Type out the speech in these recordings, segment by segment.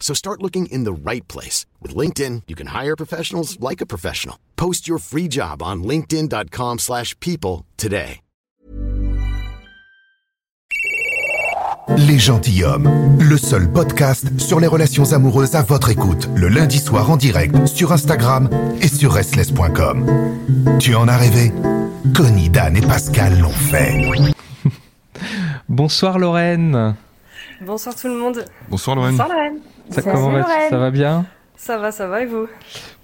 So start looking in the right place. With LinkedIn, you can hire professionals like a professional. Post your free job on linkedin.com slash people today. Les Gentilhommes, le seul podcast sur les relations amoureuses à votre écoute, le lundi soir en direct sur Instagram et sur restless.com. Tu en as rêvé? Connie, Dan et Pascal l'ont fait. Bonsoir Lorraine. Bonsoir tout le monde. Bonsoir Lorraine. Bonsoir Lorraine. Ça, comment va, ça va bien Ça va, ça va et vous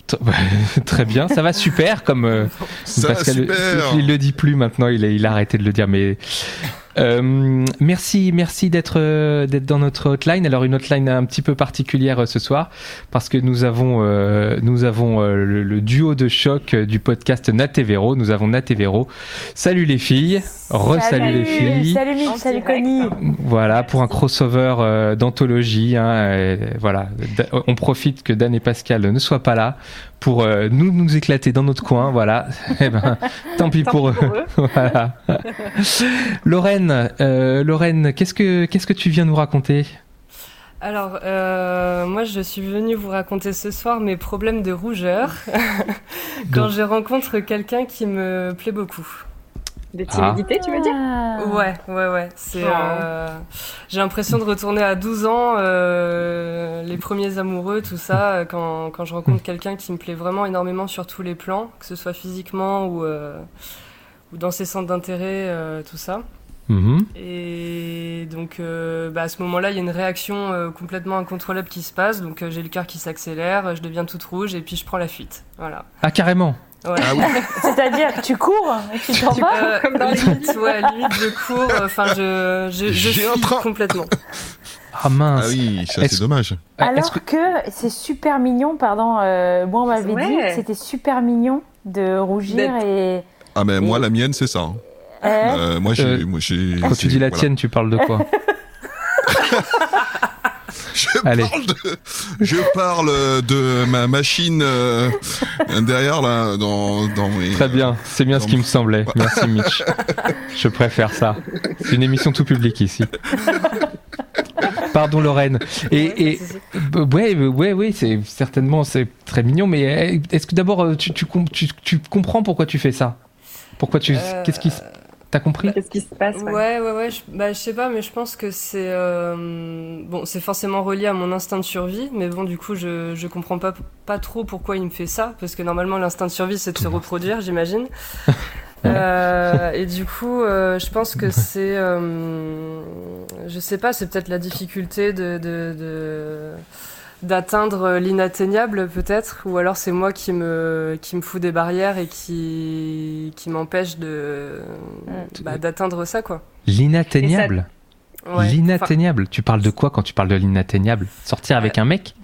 Très bien, ça va super comme euh, Ça va Pascal, super. il le dit plus maintenant, il a, il a arrêté de le dire mais euh, merci, merci d'être euh, d'être dans notre hotline. Alors une hotline un petit peu particulière euh, ce soir parce que nous avons euh, nous avons euh, le, le duo de choc du podcast Nat et Véro. Nous avons Nat et Véro. Salut les filles, re salut les filles. Salut Mitch, salut. Connie. Voilà pour un crossover euh, d'anthologie. Hein, et voilà, Da- on profite que Dan et Pascal ne soient pas là pour euh, nous nous éclater dans notre coin. Voilà. Eh ben, tant pis Tant pour eux. pour eux. voilà. Lorraine, euh, Lorraine, qu'est-ce que qu'est-ce que tu viens nous raconter? Alors, euh, moi je suis venue vous raconter ce soir mes problèmes de rougeur quand Donc. je rencontre quelqu'un qui me plaît beaucoup. De timidité, tu veux dire Ah. Ouais, ouais, ouais. C'est, Oh. euh, j'ai l'impression de retourner à 12 ans, euh, les premiers amoureux, tout ça, euh, quand, quand je rencontre quelqu'un qui me plaît vraiment énormément sur tous les plans, que ce soit physiquement ou, euh, ou dans ses centres d'intérêt, euh, tout ça. Mhm. Et donc, euh, bah, à ce moment-là, il y a une réaction euh, complètement incontrôlable qui se passe. Donc, euh, j'ai le cœur qui s'accélère, je deviens toute rouge et puis je prends la fuite. Voilà. Ah carrément. Ouais. Ah oui. C'est-à-dire que tu cours et tu t'en vas Euh, Comme dans limite, ouais, limite, je cours. Enfin, je, je, je train. complètement. Ah mince. Ah oui, ça c'est dommage. Ah, Alors que, c'est super mignon, pardon, euh, moi on m'avait Ouais. dit que c'était super mignon de rougir et... Ah mais moi la mienne c'est ça. hein. Euh, moi j'ai, Euh, moi j'ai. Quand tu dis la voilà. tienne, tu parles de quoi Je Allez. parle de, je parle de ma machine euh, derrière là dans dans mes. Très bien, c'est bien ce qui me semblait. Merci Mitch. Je préfère ça. C'est une émission tout public ici. Pardon Lorraine. Et, et euh, ouais, euh, ouais, ouais, c'est certainement c'est très mignon. Mais euh, est-ce que d'abord euh, tu, tu, com- tu, tu comprends pourquoi tu fais ça? Pourquoi tu Euh, Qu'est-ce qui se- T'as compris Qu'est-ce qui se passe ouais. Ouais, ouais, ouais. Je, bah, je sais pas, mais je pense que c'est euh, bon, c'est forcément relié à mon instinct de survie. Mais bon, du coup, je je comprends pas pas trop pourquoi il me fait ça, parce que normalement, l'instinct de survie, c'est de se reproduire, j'imagine. Euh, et du coup, euh, je pense que c'est, euh, je sais pas, c'est peut-être la difficulté de, de, de- d'atteindre l'inatteignable peut-être, ou alors c'est moi qui me qui me fout des barrières et qui qui m'empêche de bah, d'atteindre ça quoi. L'inatteignable. Ouais. L'inatteignable. Tu parles de quoi quand tu parles de l'inatteignable? Sortir avec un mec?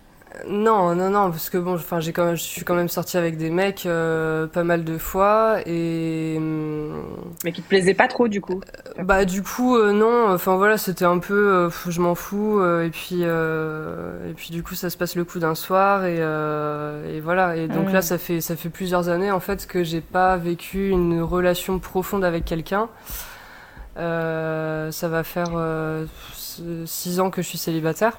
Non, non, non, parce que bon, enfin, j'ai quand même, je suis quand même sortie avec des mecs euh, pas mal de fois et hum, Mais qui te plaisait pas trop, du coup. bah du coup euh, non, enfin voilà, c'était un peu, euh, je m'en fous euh, et puis euh, et puis du coup ça se passe le coup d'un soir et euh, et voilà et donc Mm. là ça fait ça fait plusieurs années en fait que j'ai pas vécu une relation profonde avec quelqu'un. Euh, ça va faire euh, six ans que je suis célibataire.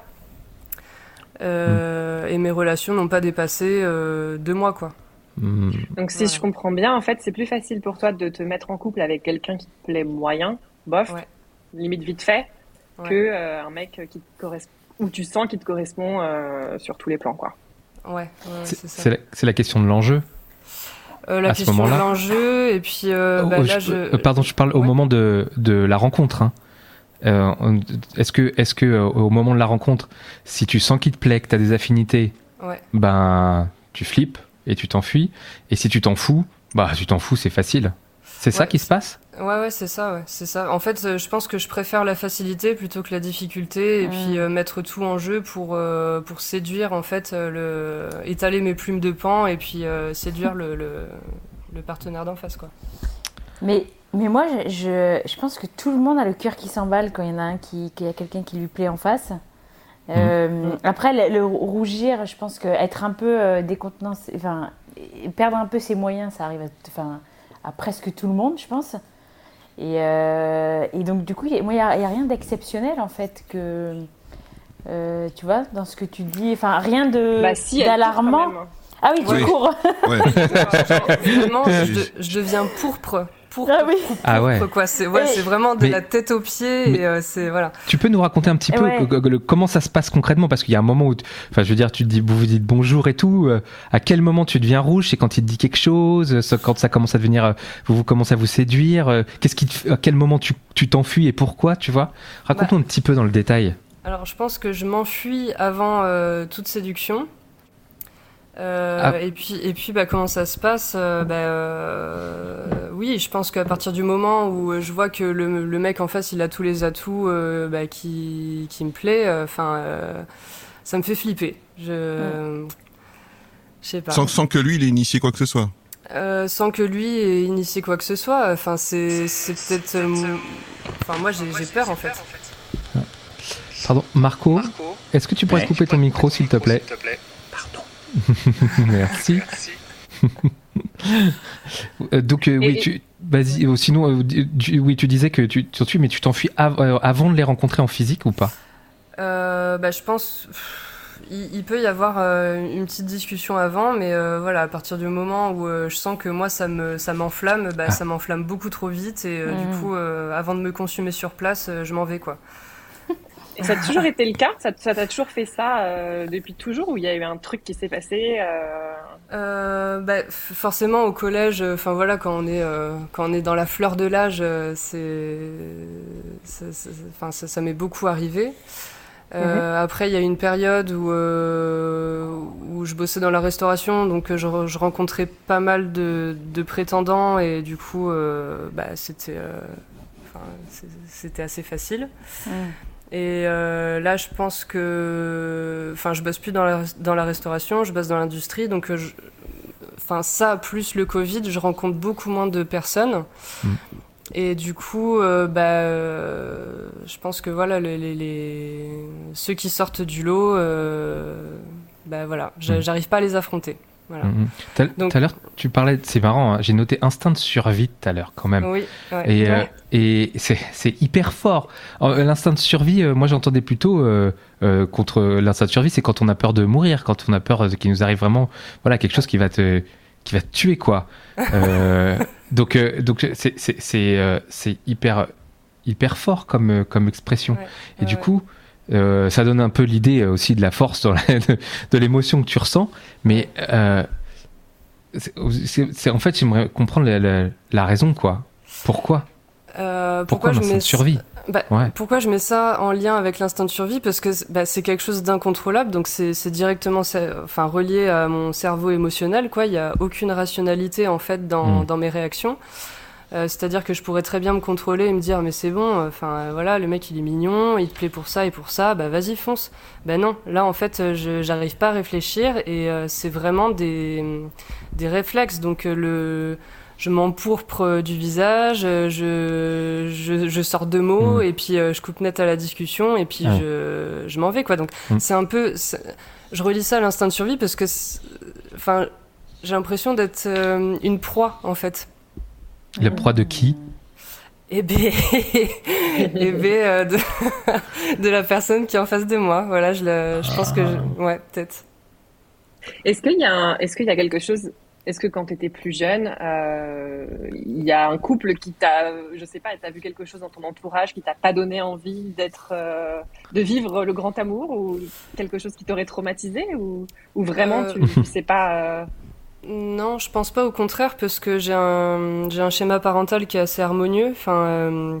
Euh, Et mes relations n'ont pas dépassé euh, deux mois, quoi. Hmm. Donc, si Ouais. je comprends bien, en fait, c'est plus facile pour toi de te mettre en couple avec quelqu'un qui te plaît moyen, bof, Ouais. limite vite fait, Ouais. que euh, un mec qui te correspond, où tu sens qu'il te correspond euh, sur tous les plans, quoi. Ouais, C'est c'est ça. c'est la, la question de l'enjeu. Euh, la à ce question de l'enjeu, et puis euh, Oh, bah, oh, là, je je. peux- euh, pardon, je parle au moment de, de la rencontre. hein. Euh, est-ce que, est-ce que euh, au moment de la rencontre, si tu sens qu'il te plaît, que tu as des affinités, Ouais. ben tu flippes et tu t'enfuis. Et si tu t'en fous, bah tu t'en fous, c'est facile. C'est ça qui se passe? Ouais, ouais, c'est ça, ouais, c'est ça. En fait, euh, je pense que je préfère la facilité plutôt que la difficulté, et puis euh, mettre tout en jeu pour euh, pour séduire, en fait, euh, le étaler mes plumes de pan, et puis euh, séduire le, le le partenaire d'en face, quoi. Mais, mais moi, je, je, je pense que tout le monde a le cœur qui s'emballe quand il y en a un qui, qu'il y a quelqu'un qui lui plaît en face. Euh, Après, le, le rougir, je pense que être un peu euh, décontenancé, enfin, perdre un peu ses moyens, ça arrive à, enfin, à presque tout le monde, je pense. Et, euh, et donc, du coup, il n'y a, il y a rien d'exceptionnel, en fait, que. euh, tu vois, dans ce que tu dis, enfin, rien de Bah si, d'alarmant. même. Ah oui, tu Ouais. cours. Ouais. Vraiment, je, de- je deviens pourpre. Pourpre, Ah oui. Ah ouais. quoi. C'est ouais, Et- c'est vraiment de Mais- la tête aux pieds, mais- et euh, c'est voilà. Tu peux nous raconter un petit peu Ouais. le- comment ça se passe concrètement? Parce qu'il y a un moment où, tu- enfin, je veux dire, tu te dis, vous vous dites bonjour et tout. euh, à quel moment tu deviens rouge? C'est quand il te dit quelque chose euh, Quand ça commence à devenir, euh, vous, vous commencez à vous séduire euh, Qu'est-ce qui, te fait- à quel moment tu tu t'enfuis et pourquoi Tu vois? Raconte-nous un petit peu dans le détail. Alors, je pense que je m'enfuis avant euh, toute séduction. Euh, Ah. Et puis, et puis bah, comment ça se passe Euh, bah, euh, Oui, je pense qu'à partir du moment où euh, je vois que le, le mec en face, il a tous les atouts euh, bah, qui, qui me plaît, enfin, euh, ça me fait flipper. Je, je sais pas. Sans, sans que lui, il ait initié quoi que ce soit. Euh, sans que lui ait initié quoi que ce soit. Enfin, c'est c'est peut-être. euh, Enfin, moi, j'ai j'ai peur en fait. Pardon, Marco, est-ce que tu pourrais Ouais. couper ton micro, s'il te plaît. Merci. Euh, donc euh, oui, Et- tu, vas-y. euh, sinon, euh, oui, tu disais que tu t'enfuis, mais tu t'enfuis av- avant de les rencontrer en physique ou pas? Euh, bah, je pense. Il, il peut y avoir euh, une petite discussion avant, mais euh, voilà, à partir du moment où euh, je sens que moi ça me ça m'enflamme, bah, Ah. ça m'enflamme beaucoup trop vite et du coup, euh, avant de me consumer sur place, euh, je m'en vais quoi. Et ça a toujours été le cas Ça t'a toujours fait ça euh, depuis toujours ou il y a eu un truc qui s'est passé euh, Euh, bah, forcément au collège, enfin voilà, quand on est quand on est dans la fleur de l'âge, c'est, ça, ça m'est beaucoup arrivé. Euh, Après, il y a eu une période où euh, où je bossais dans la restauration, donc je, re- je rencontrais pas mal de, de prétendants et du coup, euh, bah, c'était c'était assez facile. Et euh, là, je pense que, enfin, je bosse plus dans la, dans la restauration, je bosse dans l'industrie, donc, euh, je- enfin, ça plus le Covid, je rencontre beaucoup moins de personnes. Mm. Et du coup, euh, bah, euh, je pense que voilà, les, les- les- ceux qui sortent du lot, bah voilà, Mm. j'arrive pas à les affronter. Voilà. Mhm. Tout à- l'heure, tu parlais, c'est marrant, hein, j'ai noté instinct de survie tout à l'heure quand même. Oui, ouais. Et, euh, et c'est hyper fort. Euh, L'instinct de survie, euh, moi j'entendais plutôt euh, contre l'instinct de survie, c'est quand on a peur de mourir, quand on a peur qu'il nous arrive vraiment voilà, quelque chose qui va te, qui va te tuer. quoi. Donc donc c'est hyper, hyper fort comme, comme expression. Ouais, Et du coup, euh, ça donne un peu l'idée euh, aussi de la force, dans la- de, de l'émotion que tu ressens. Mais euh, c'est- en fait, j'aimerais comprendre la, la- la raison, quoi. Pourquoi? Euh, Pourquoi, je mets de survie? Bah, Ouais. Pourquoi je mets ça en lien avec l'instinct de survie? Parce que bah, c'est quelque chose d'incontrôlable, donc c'est directement enfin, relié à mon cerveau émotionnel. quoi. Il n'y a aucune rationalité en fait dans, Mm. dans mes réactions. Euh, C'est-à-dire que je pourrais très bien me contrôler et me dire mais c'est bon, enfin euh, voilà, le mec il est mignon, il te plaît pour ça et pour ça, bah vas-y fonce. Ben non, là en fait euh, je j'arrive pas à réfléchir et euh, c'est vraiment des, des réflexes. Donc le je m'empourpre du visage, je, je, je sors deux mots Mm. et puis je coupe net à la discussion et puis Ouais. je, je m'en vais quoi. Donc Mm. c'est un peu, je relis ça à l'instinct de survie parce que, enfin, j'ai l'impression d'être une proie en fait. La proie de qui Et ben, et ben euh, de, de la personne qui est en face de moi. Voilà, je, la- je pense que, je- ouais, peut-être. Est-ce qu'il y a un- est-ce qu'il y a quelque chose Est-ce que quand tu étais plus jeune, euh, il y a un couple qui t'a, je sais pas, t'as vu quelque chose dans ton entourage qui t'a pas donné envie d'être, euh, de vivre le grand amour ou quelque chose qui t'aurait traumatisé ou, ou vraiment Euh. tu, tu sais pas. Non, je pense pas. Au contraire, parce que j'ai un j'ai un schéma parental qui est assez harmonieux. Enfin. euh,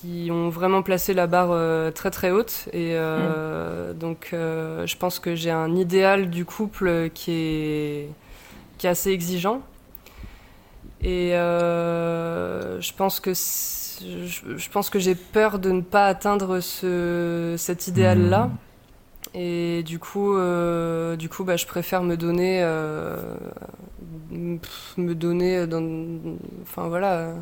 qui ont vraiment placé la barre euh, très très haute et euh, donc euh, je pense que j'ai un idéal du couple qui est qui est assez exigeant et euh, je pense que je, je pense que j'ai peur de ne pas atteindre ce, cet idéal là et du coup euh, du coup bah, je préfère me donner euh, me donner dans enfin voilà euh,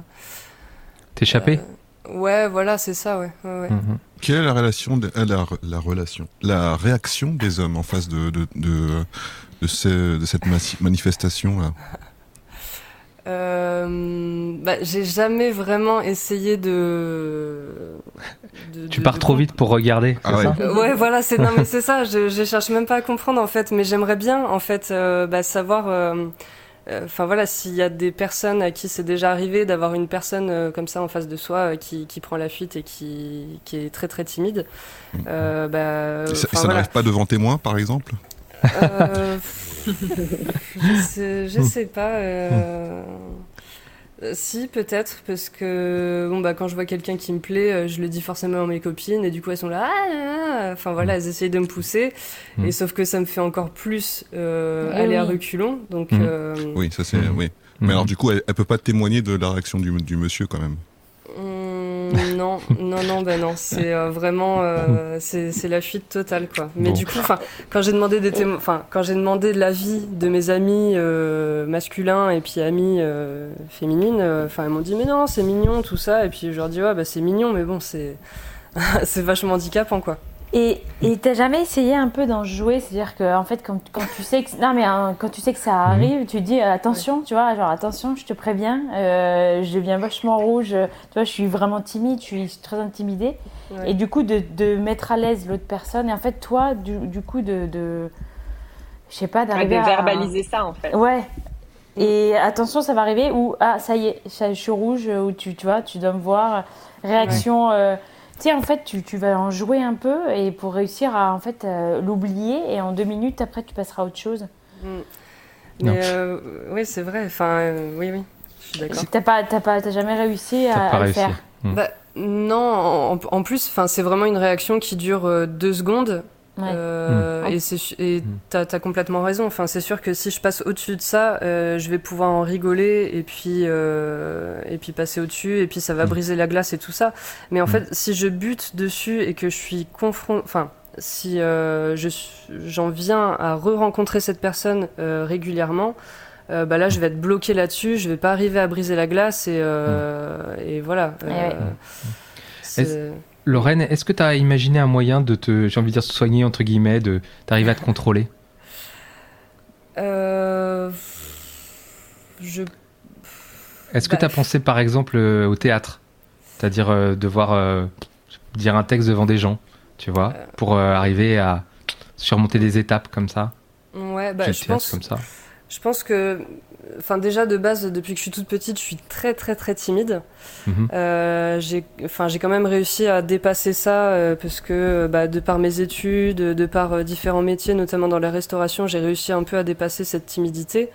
T'échapper Ouais, voilà, c'est ça, ouais. ouais, ouais. Mhm. Quelle est la relation, de- euh, la, la relation, la réaction des hommes en face de de de, de, ce- de cette manifestation là Euh, bah, j'ai jamais vraiment essayé de. de- Tu de- pars de trop vite pour regarder, Ah ouais. ça? Ouais, voilà, c'est non mais c'est ça. Je, je cherche même pas à comprendre en fait, mais j'aimerais bien en fait euh, bah, savoir. euh, euh, Enfin voilà, s'il y a des personnes à qui c'est déjà arrivé d'avoir une personne euh, comme ça en face de soi euh, qui, qui prend la fuite et qui, qui est très très timide. Euh, bah, Ça, ça voilà. n'arrive pas devant témoin, par exemple? Euh, je, sais, je sais pas. euh, Si, peut-être, parce que bon, bah, quand je vois quelqu'un qui me plaît, euh, je le dis forcément à mes copines, et du coup elles sont là. Ah, ah, ah Enfin voilà, elles essayent de me pousser, Mm. et sauf que ça me fait encore plus euh, aller à reculons. Donc, Mm. euh, Oui, ça c'est oui. Mais alors du coup, elle, elle peut pas témoigner de la réaction du, du monsieur quand même. Hum, non, non, non, ben non, c'est euh, vraiment, euh, c'est la fuite totale, quoi. Mais Bon. du coup, enfin, quand j'ai demandé des enfin, quand j'ai demandé l'avis de mes amis euh, masculins et puis amis féminines, enfin, elles m'ont dit mais non, c'est mignon tout ça, et puis je leur dis ouais, bah c'est mignon, mais bon, c'est c'est vachement handicapant, quoi. Et t'as jamais essayé un peu d'en jouer, c'est-à-dire que en fait quand, quand tu sais que non mais hein, quand tu sais que ça arrive, tu dis euh, attention, tu vois, genre attention, je te préviens, euh, je deviens vachement rouge, euh, tu vois, je suis vraiment timide, je suis très intimidée, Ouais. et du coup de, de mettre à l'aise l'autre personne, et en fait toi du, du coup de, de je sais pas Ouais, d'arriver de à verbaliser ça en fait. Ouais. Et attention, ça va arriver ou ah ça y est, je suis rouge ou tu tu vois, tu dois me voir. Réaction. euh, sais, en fait, tu, tu vas en jouer un peu et pour réussir à en fait euh, l'oublier et en deux minutes après tu passeras à autre chose. Mm. Non. Mais euh, oui, c'est vrai. Enfin, euh, oui, oui, je suis d'accord. T'as pas t'as pas t'as jamais réussi à, le faire. Mm. Bah, non, en, en plus, enfin, c'est vraiment une réaction qui dure euh, deux secondes. Ouais. Euh, Mm. Et Mm. t'as as complètement raison. Enfin, c'est sûr que si je passe au-dessus de ça, euh, je vais pouvoir en rigoler et puis euh, et puis passer au-dessus et puis ça va Mm. briser la glace et tout ça. Mais en fait, si je bute dessus et que je suis confronté, enfin, si euh, j'en viens à re-rencontrer cette personne euh, régulièrement. euh, bah là, je vais être bloqué là-dessus, je vais pas arriver à briser la glace et, euh, et voilà. Eh ouais. Lorraine, est-ce que tu as imaginé un moyen de te, j'ai envie de dire, soigner, entre guillemets, de d'arriver à te contrôler? Euh, je Est-ce que Bah, tu as pensé, par exemple, euh, au théâtre? C'est-à-dire euh, devoir euh, dire un texte devant des gens, tu vois, Euh. pour arriver à surmonter des étapes comme ça? Ouais bah je pense comme ça. je pense que enfin déjà de base depuis que je suis toute petite je suis très très très timide Mhm. Euh, j'ai enfin j'ai quand même réussi à dépasser ça euh, parce que bah, de par mes études de par euh, différents métiers notamment dans la restauration j'ai réussi un peu à dépasser cette timidité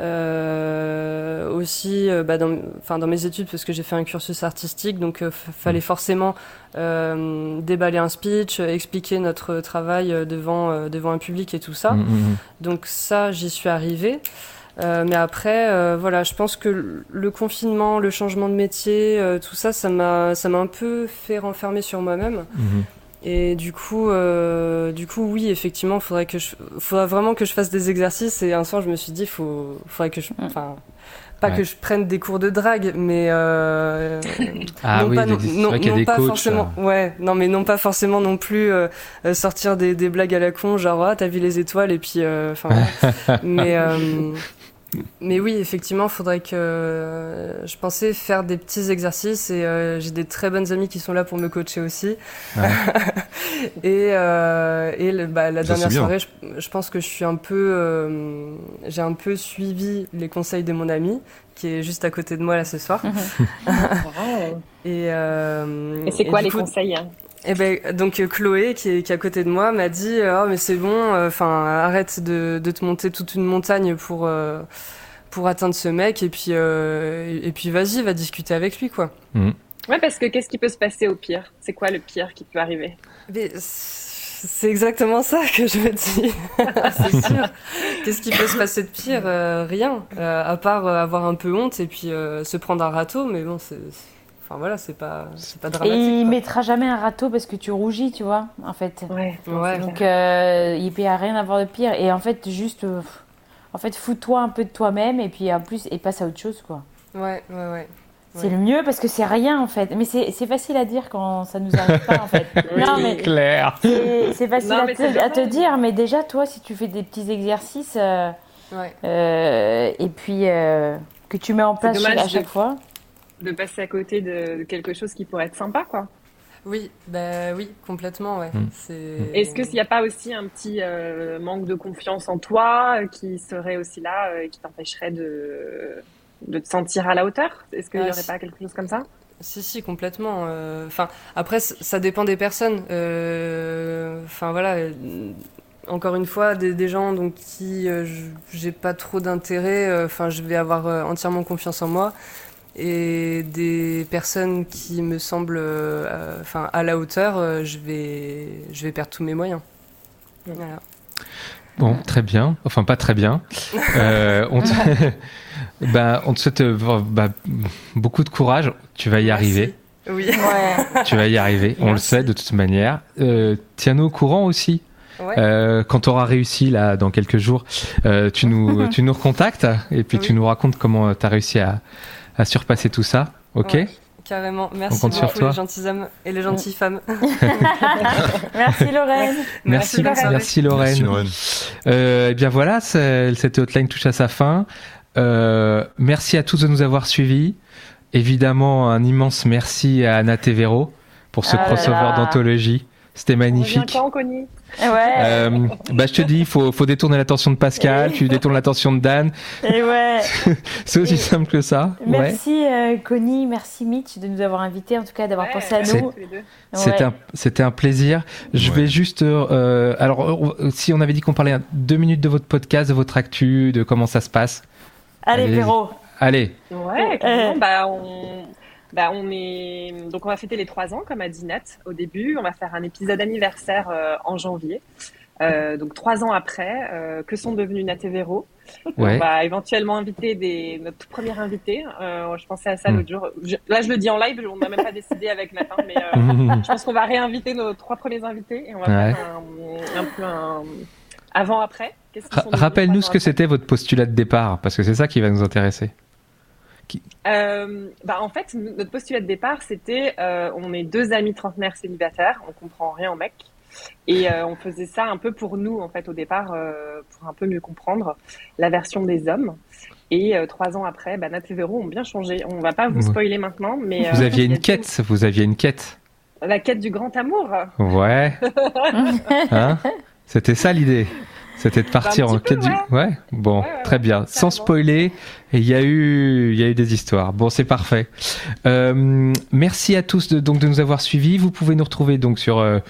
Euh, aussi euh, bah, dans, enfin, dans mes études parce que j'ai fait un cursus artistique donc euh, fallait forcément euh, déballer un speech euh, expliquer notre travail euh, devant euh, devant un public et tout ça Mhm, mhm. donc ça, j'y suis arrivée. Euh, mais après, euh, voilà, je pense que le- confinement, le changement de métier, euh, tout ça, ça m'a, ça m'a un peu fait renfermer sur moi-même. Mhm. Et du coup, euh, du coup, oui, effectivement, faudrait que je, faudrait vraiment que je fasse des exercices. Et un soir, je me suis dit, faut, faudrait que je, enfin, pas Ouais. que je prenne des cours de drague, mais euh, Ah non oui, pas, non, non- y a non des pas coachs, forcément, ouais, non mais non pas forcément non plus euh, euh, sortir des, des blagues à la con, genre ah t'as vu les étoiles et puis, euh, enfin, voilà. mais euh, mais oui, effectivement, faudrait que euh, je pensais faire des petits exercices et euh, j'ai des très bonnes amies qui sont là pour me coacher aussi. Ouais. et euh, et le- bah, la Ça, dernière soirée, je, je pense que je suis un peu, euh, j'ai un peu suivi les conseils de mon ami qui est juste à côté de moi là ce soir. Et, euh, Et c'est quoi les coup, conseils hein? Et ben donc Chloé qui est, qui est à côté de moi m'a dit oh mais c'est bon enfin arrête de, de, te monter toute une montagne pour pour atteindre ce mec et puis et puis vas-y va discuter avec lui quoi. Mmh. Ouais parce que qu'est-ce qui peut se passer au pire? C'est quoi le pire qui peut arriver? C'est exactement ça que je me dis. c'est sûr. Qu'est-ce qui peut se passer de pire? Euh, Rien. Euh, à part euh, avoir un peu honte et puis se prendre un râteau, mais bon, c'est. Enfin voilà, c'est pas, c'est pas dramatique. Et il mettra jamais un râteau parce que tu rougis, tu vois, en fait. Ouais. ouais Donc il peut y a rien à voir de pire. Et en fait, juste, en fait, fous-toi un peu de toi-même et puis en plus, et passe à autre chose, quoi. Ouais, ouais, ouais. C'est le mieux parce que c'est rien en fait. Mais c'est facile à dire quand ça nous arrive pas en fait. non, mais clair. C'est facile à, te, dire, mais déjà toi, si tu fais des petits exercices euh, euh, et puis euh, que tu mets en place à chaque fois. De passer à côté de quelque chose qui pourrait être sympa, quoi. Oui, bah oui, complètement, ouais. Hmm. Est-ce qu'il n'y a pas aussi un petit manque de confiance en toi qui serait aussi là et qui t'empêcherait de de te sentir à la hauteur? Est-ce qu'il n'y aurait pas quelque chose comme ça? Si, si, complètement. Euh, enfin, après, ça dépend des personnes. Euh, enfin, voilà. Euh, encore une fois, des, gens donc qui j'ai pas trop d'intérêt. Enfin, je vais avoir entièrement confiance en moi. Et des personnes qui me semblent, enfin, à la hauteur, je vais, je vais perdre tous mes moyens. Voilà. Bon, très bien. Enfin, pas très bien. on te... Bah, on te souhaite euh, bah, beaucoup de courage. Tu vas y arriver. Oui. Ouais. Tu vas y arriver. On le sait de toute manière. Euh, Tiens-nous au courant aussi. Euh, quand tu auras réussi là dans quelques jours, euh, tu nous tu nous recontactes et puis tu nous racontes comment tu as réussi à, à, surpasser tout ça. OK Carrément. Merci beaucoup les gentils hommes et les gentilles femmes. merci Lorraine. Merci, merci, merci Lorraine. Merci Lorraine. Eh bien voilà, cette hotline touche à sa fin. Euh, merci à tous de nous avoir suivis. Évidemment, un immense merci à Anna Tevero pour ce ah crossover d'anthologie. C'était magnifique. Ouais. Euh, bah, je te dis, il faut, faut, détourner l'attention de Pascal, tu détournes l'attention de Dan. Et ouais. C'est aussi simple que ça. Merci euh, Connie, merci Mitch de nous avoir invités, en tout cas d'avoir pensé à nous. C'était un, un, plaisir. Je vais juste. Euh, alors, si on avait dit qu'on parlait deux minutes de votre podcast, de votre actu, de comment ça se passe. Allez, Perrault. Allez. Ouais, euh. bah, on... Bah, on est donc on va fêter les trois ans comme a dit Nat au début. On va faire un épisode anniversaire euh, en janvier. Euh, donc trois ans après, euh, que sont devenus Nat et Véro ouais. On va éventuellement inviter des notre tout premier invité. je pensais à ça l'autre jour. là, je le dis en live. On n'a même pas décidé avec Nathan, mais je pense qu'on va réinviter nos trois premiers invités et on va faire un, un peu un avant-après Rappelle-nous ce que c'était votre postulat de départ, parce que c'est ça qui va nous intéresser. Euh, bah en fait, notre postulat de départ, c'était euh, on est deux amis trentenaires célibataires, on comprend rien en mec. Et euh, on faisait ça un peu pour nous, en fait, au départ, pour un peu mieux comprendre la version des hommes. Et trois ans après, bah, Nat et Véro ont bien changé. On va pas vous spoiler maintenant, mais... vous aviez une quête, vous aviez une quête. La quête du grand amour. Ouais. hein? C'était ça l'idée. C'était de partir en quête du. Ouais, bon, très bien. Sans spoiler, il y a eu, il y a eu des histoires. Bon, c'est parfait. Euh, merci à tous de, donc de nous avoir suivis. Vous pouvez nous retrouver donc sur euh,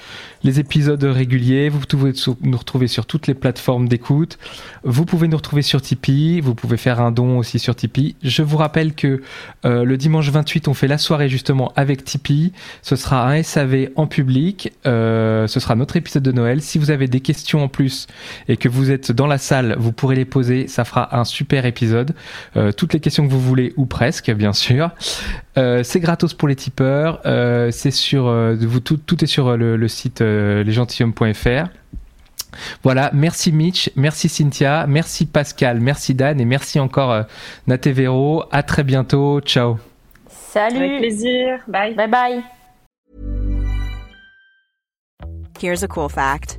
les épisodes réguliers. Vous pouvez nous retrouver sur toutes les plateformes d'écoute. Vous pouvez nous retrouver sur Tipeee. Vous pouvez faire un don aussi sur Tipeee. Je vous rappelle que euh, le dimanche 28, on fait la soirée justement avec Tipeee. Ce sera un SAV en public. ce sera notre épisode de Noël. Si vous avez des questions en plus et que vous êtes dans la salle, vous pourrez les poser. Ça fera un super épisode. Euh, toutes les questions que vous voulez ou presque, bien sûr. Euh, c'est gratos pour les tipeurs. Euh, c'est sur vous, tout, tout, est sur le, site lesgentilhommes.fr. Voilà, merci Mitch, merci Cynthia, merci Pascal, merci Dan et merci encore Natevero. À très bientôt. Ciao. Salut. Avec plaisir. Bye. Bye bye. Here's a cool fact.